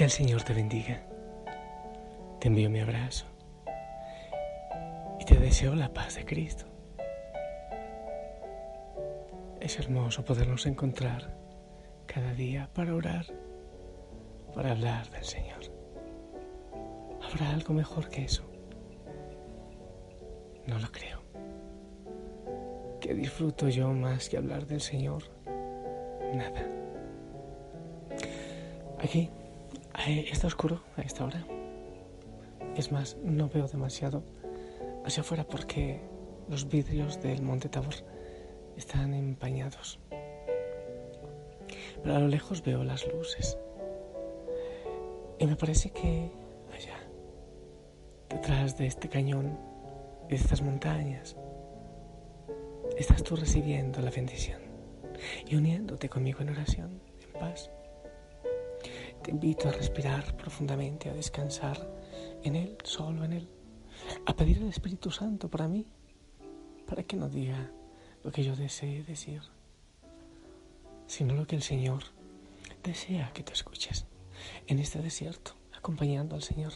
Que el Señor te bendiga. Te envío mi abrazo y te deseo la paz de Cristo. Es hermoso podernos encontrar cada día para orar, para hablar del Señor. ¿Habrá algo mejor que eso? No lo creo. ¿Qué disfruto yo más que hablar del Señor? Nada. Aquí está oscuro a esta hora. Es más, no veo demasiado hacia afuera porque los vidrios del Monte Tabor están empañados. Pero a lo lejos veo las luces. Y me parece que allá, detrás de este cañón de estas montañas, estás tú recibiendo la bendición y uniéndote conmigo en oración, en paz. Te invito a respirar profundamente, a descansar en Él, solo en Él, a pedir al Espíritu Santo para mí, para que no diga lo que yo desee decir, sino lo que el Señor desea que te escuches en este desierto, acompañando al Señor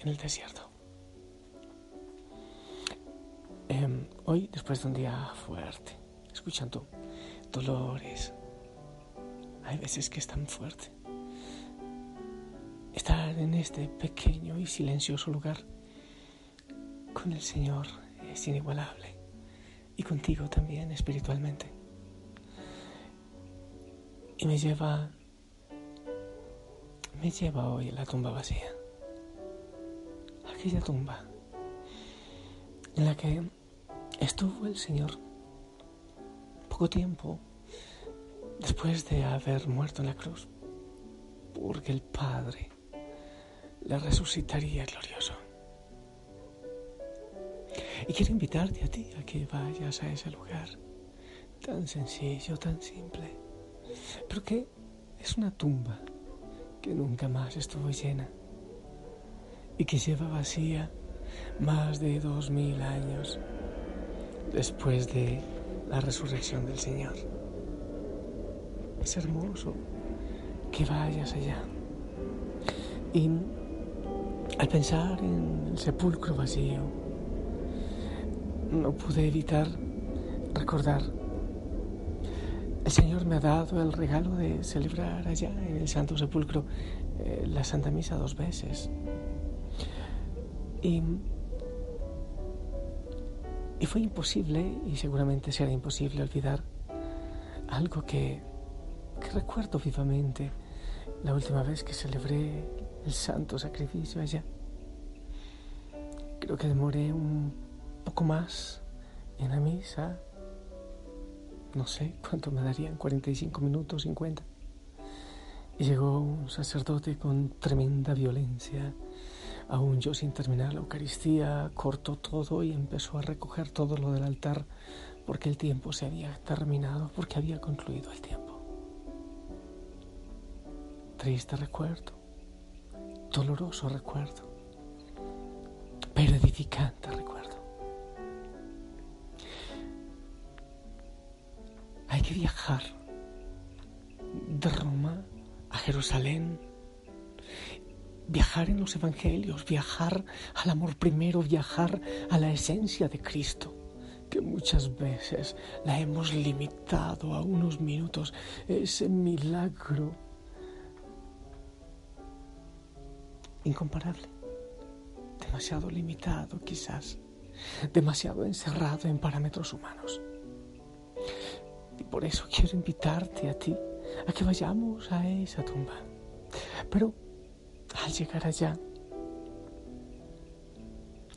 en el desierto. Em, hoy, después de un día fuerte, escuchando dolores, hay veces que es tan fuerte en este pequeño y silencioso lugar. Con el Señor es inigualable. Y contigo también espiritualmente. Y me lleva, me lleva hoy a la tumba vacía, aquella tumba en la que estuvo el Señor poco tiempo después de haber muerto en la cruz, porque el Padre le resucitaría glorioso. Y quiero invitarte a ti a que vayas a ese lugar tan sencillo, tan simple, pero que es una tumba que nunca más estuvo llena y que lleva vacía más de dos mil años después de la resurrección del Señor. Es hermoso que vayas allá y al pensar en el sepulcro vacío, no pude evitar recordar. El Señor me ha dado el regalo de celebrar allá en el Santo Sepulcro eh, la Santa Misa dos veces. Y, y fue imposible, y seguramente será imposible olvidar algo que, que recuerdo vivamente la última vez que celebré el santo sacrificio allá. Creo que demoré un poco más en la misa. No sé cuánto me darían, 45 minutos, 50. Y llegó un sacerdote con tremenda violencia. Aún yo sin terminar la Eucaristía, cortó todo y empezó a recoger todo lo del altar porque el tiempo se había terminado, porque había concluido el tiempo. Triste recuerdo doloroso recuerdo, pero edificante recuerdo. Hay que viajar de Roma a Jerusalén, viajar en los evangelios, viajar al amor primero, viajar a la esencia de Cristo que muchas veces la hemos limitado a unos minutos, ese milagro incomparable, demasiado limitado quizás, demasiado encerrado en parámetros humanos. Y por eso quiero invitarte a ti a que vayamos a esa tumba. Pero al llegar allá,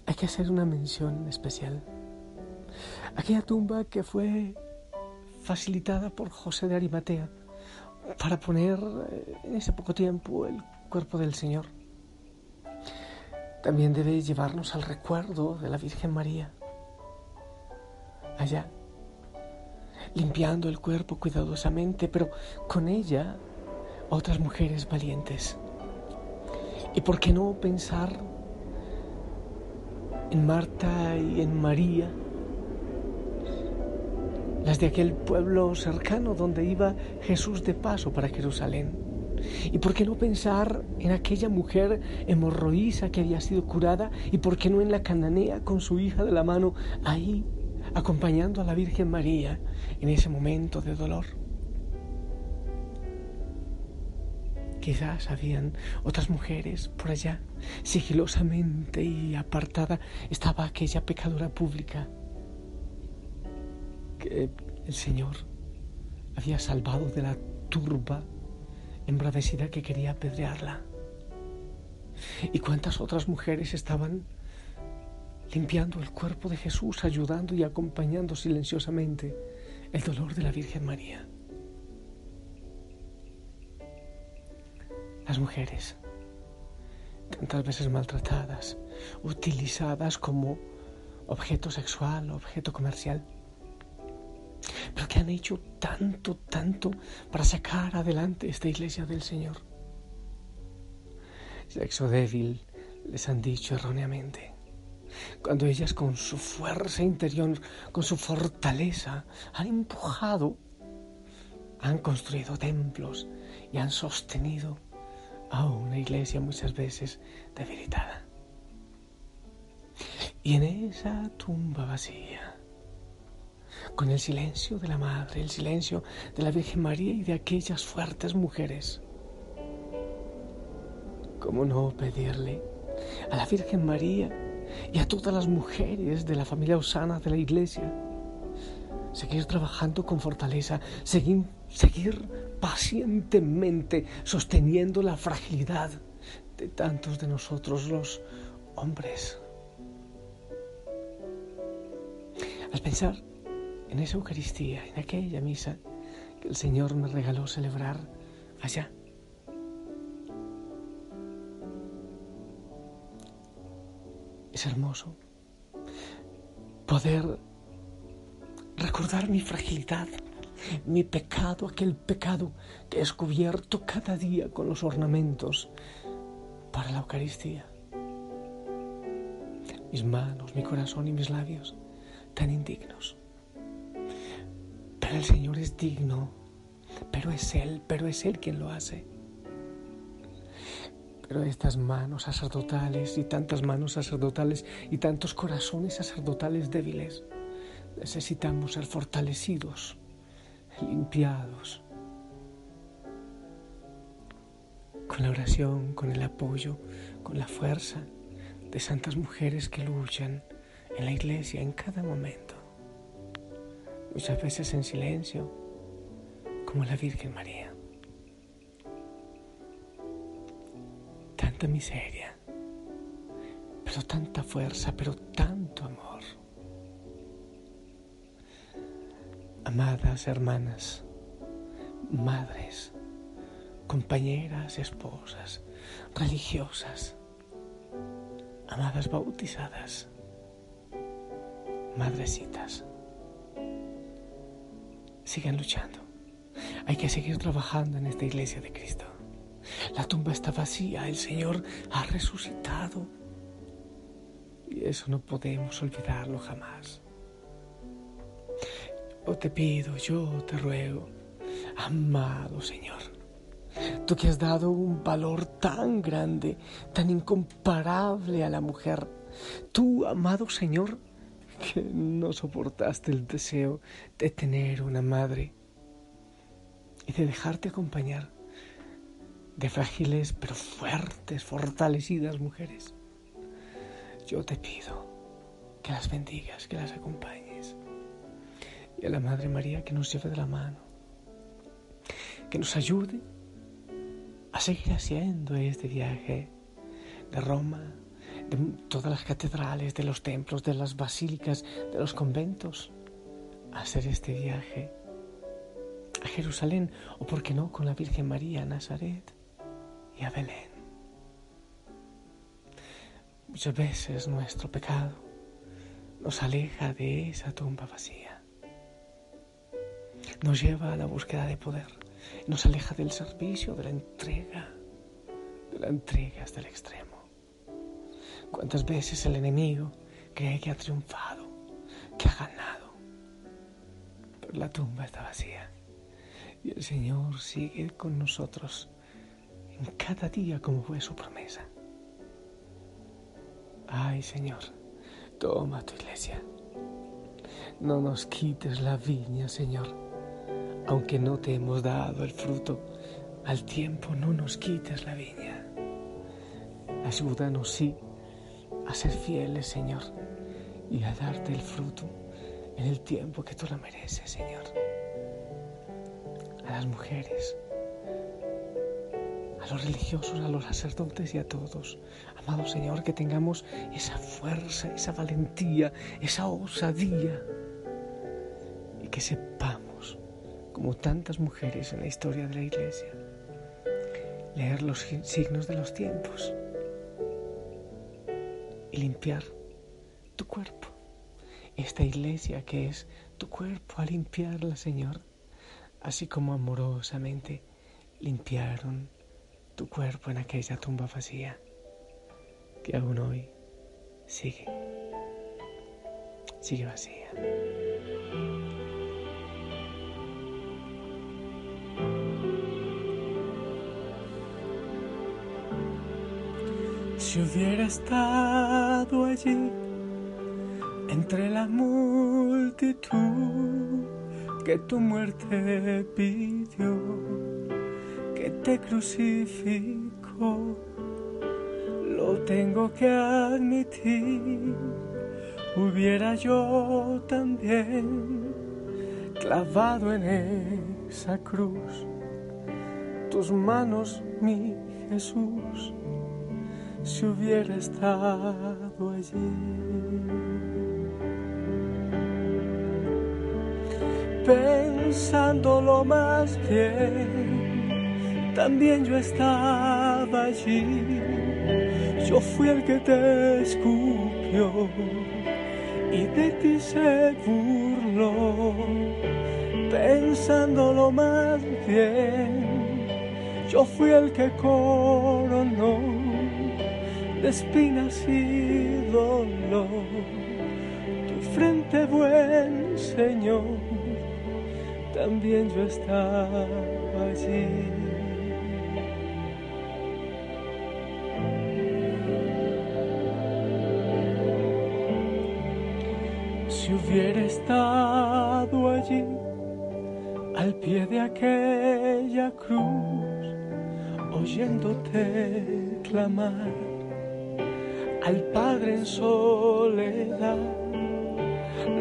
hay que hacer una mención especial. Aquella tumba que fue facilitada por José de Arimatea para poner eh, en ese poco tiempo el cuerpo del Señor también debe llevarnos al recuerdo de la Virgen María, allá, limpiando el cuerpo cuidadosamente, pero con ella otras mujeres valientes. ¿Y por qué no pensar en Marta y en María, las de aquel pueblo cercano donde iba Jesús de paso para Jerusalén? ¿Y por qué no pensar en aquella mujer hemorroísa que había sido curada? ¿Y por qué no en la cananea con su hija de la mano ahí, acompañando a la Virgen María en ese momento de dolor? Quizás habían otras mujeres por allá. Sigilosamente y apartada estaba aquella pecadora pública que el Señor había salvado de la turba embravecida que quería apedrearla. ¿Y cuántas otras mujeres estaban limpiando el cuerpo de Jesús, ayudando y acompañando silenciosamente el dolor de la Virgen María? Las mujeres, tantas veces maltratadas, utilizadas como objeto sexual, objeto comercial, pero que han hecho tanto, tanto para sacar adelante esta iglesia del Señor. Sexo débil, les han dicho erróneamente, cuando ellas con su fuerza interior, con su fortaleza, han empujado, han construido templos y han sostenido a una iglesia muchas veces debilitada. Y en esa tumba vacía, con el silencio de la Madre, el silencio de la Virgen María y de aquellas fuertes mujeres. ¿Cómo no pedirle a la Virgen María y a todas las mujeres de la familia Osana de la Iglesia seguir trabajando con fortaleza, seguir, seguir pacientemente sosteniendo la fragilidad de tantos de nosotros los hombres? Al pensar en esa Eucaristía, en aquella misa que el Señor me regaló celebrar allá. Es hermoso poder recordar mi fragilidad, mi pecado, aquel pecado que es cubierto cada día con los ornamentos para la Eucaristía. Mis manos, mi corazón y mis labios tan indignos el Señor es digno, pero es Él, pero es Él quien lo hace. Pero estas manos sacerdotales y tantas manos sacerdotales y tantos corazones sacerdotales débiles, necesitamos ser fortalecidos, limpiados, con la oración, con el apoyo, con la fuerza de santas mujeres que luchan en la iglesia en cada momento muchas veces en silencio, como la Virgen María. Tanta miseria, pero tanta fuerza, pero tanto amor. Amadas hermanas, madres, compañeras, esposas, religiosas, amadas bautizadas, madrecitas sigan luchando. Hay que seguir trabajando en esta iglesia de Cristo. La tumba está vacía, el Señor ha resucitado. Y eso no podemos olvidarlo jamás. Yo te pido, yo te ruego, amado Señor, tú que has dado un valor tan grande, tan incomparable a la mujer, tú, amado Señor, que no soportaste el deseo de tener una madre y de dejarte acompañar de frágiles pero fuertes, fortalecidas mujeres. Yo te pido que las bendigas, que las acompañes. Y a la Madre María que nos lleve de la mano, que nos ayude a seguir haciendo este viaje de Roma de todas las catedrales, de los templos, de las basílicas, de los conventos, hacer este viaje a Jerusalén o, por qué no, con la Virgen María a Nazaret y a Belén. Muchas veces nuestro pecado nos aleja de esa tumba vacía, nos lleva a la búsqueda de poder, nos aleja del servicio, de la entrega, de la entrega hasta el extremo. ¿Cuántas veces el enemigo cree que ha triunfado, que ha ganado? Pero la tumba está vacía y el Señor sigue con nosotros cada día como fue su promesa. Ay Señor, toma tu iglesia. No nos quites la viña, Señor. Aunque no te hemos dado el fruto, al tiempo no nos quites la viña. Ayúdanos, sí, a ser fieles, Señor, y a darte el fruto en el tiempo que tú lo mereces, Señor. A las mujeres, a los religiosos, a los sacerdotes y a todos. Amado Señor, que tengamos esa fuerza, esa valentía, esa osadía y que sepamos, como tantas mujeres en la historia de la iglesia, leer los signos de los tiempos y limpiar tu cuerpo. Esta iglesia que es tu cuerpo, a limpiarla, Señor, así como amorosamente limpiaron tu cuerpo en aquella tumba vacía que aún hoy sigue, sigue vacía. Si hubiera estado allí entre la multitud que tu muerte pidió, que te crucificó, lo tengo que admitir, hubiera yo también clavado en esa cruz tus manos, mi Jesús si hubiera estado allí. Pensándolo más bien, también yo estaba allí. Yo fui el que te escupió y de ti se burló. Pensándolo más bien, yo fui el que coronó de espinas y dolor. Tu frente, buen Señor, también yo estaba allí. Si hubiera estado allí, al pie de aquella cruz, oyéndote clamar al Padre en soledad.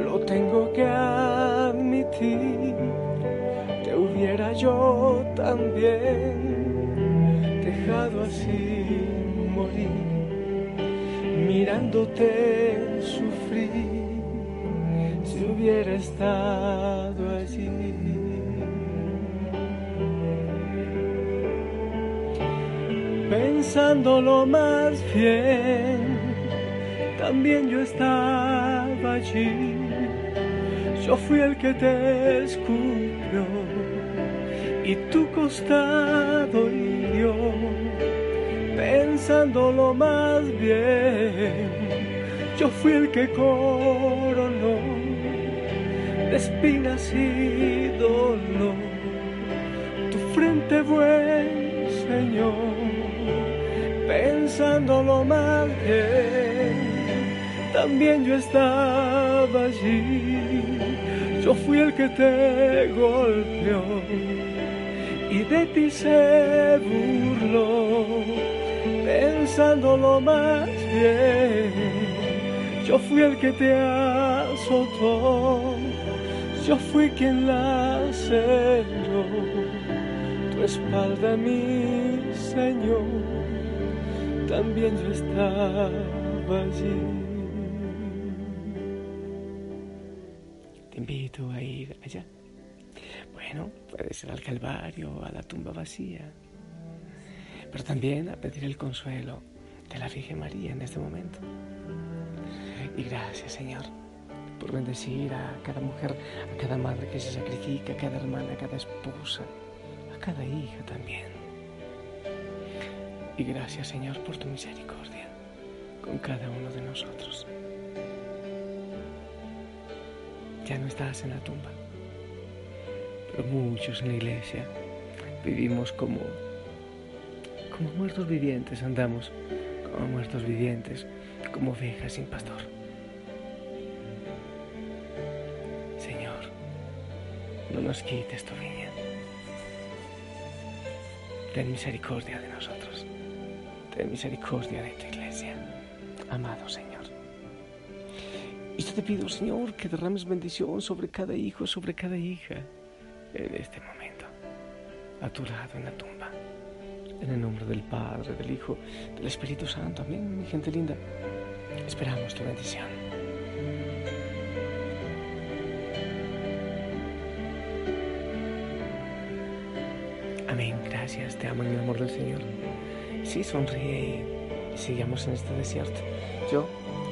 Lo tengo que admitir, te hubiera yo también dejado así morir, mirándote sufrir, si hubiera estado allí. pensándolo más bien también yo estaba allí. Yo fui el que te escupió y tu costado hirió, pensándolo más bien. Yo fui el que coronó de espinas y dolor tu frente, buen Señor, pensándolo más bien también yo estaba allí. Yo fui el que te golpeó y de ti se burló, pensándolo más bien. Yo fui el que te azotó, yo fui quien la cerró. Tu espalda, mi Señor, también yo estaba allí. Invito a ir allá. Bueno, puede ser al Calvario, a la tumba vacía, pero también a pedir el consuelo de la Virgen María en este momento. Y gracias, Señor, por bendecir a cada mujer, a cada madre que se sacrifica, a cada hermana, a cada esposa, a cada hija también. Y gracias, Señor, por tu misericordia con cada uno de nosotros ya no estás en la tumba. Pero muchos en la iglesia vivimos como, como muertos vivientes andamos, como muertos vivientes, como ovejas sin pastor. Señor, no nos quites tu viña. Ten misericordia de nosotros. Ten misericordia de tu iglesia. Amado Señor. Y yo te pido, Señor, que derrames bendición sobre cada hijo, sobre cada hija en este momento, a tu lado en la tumba. En el nombre del Padre, del Hijo, del Espíritu Santo. Amén, mi gente linda. Esperamos tu bendición. Amén. Gracias. Te amo en el amor del Señor. Sí, sonríe y sigamos en este desierto. Yo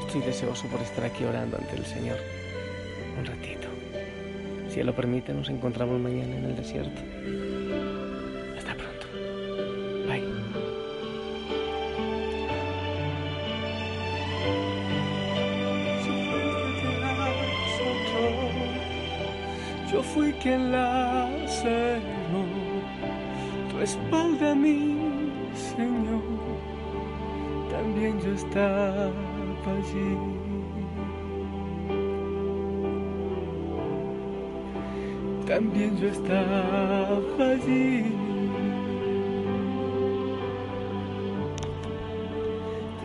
estoy deseoso por estar aquí orando ante el Señor un ratito. Si Él lo permite, nos encontramos mañana en el desierto. Hasta pronto. Bye. Yo fui quien la cerró, tu espalda mí, Señor, también yo estaba También yo estaba allí.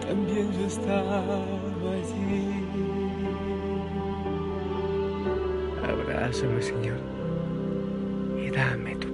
También yo estaba allí. Abrázame, Señor, y dame tu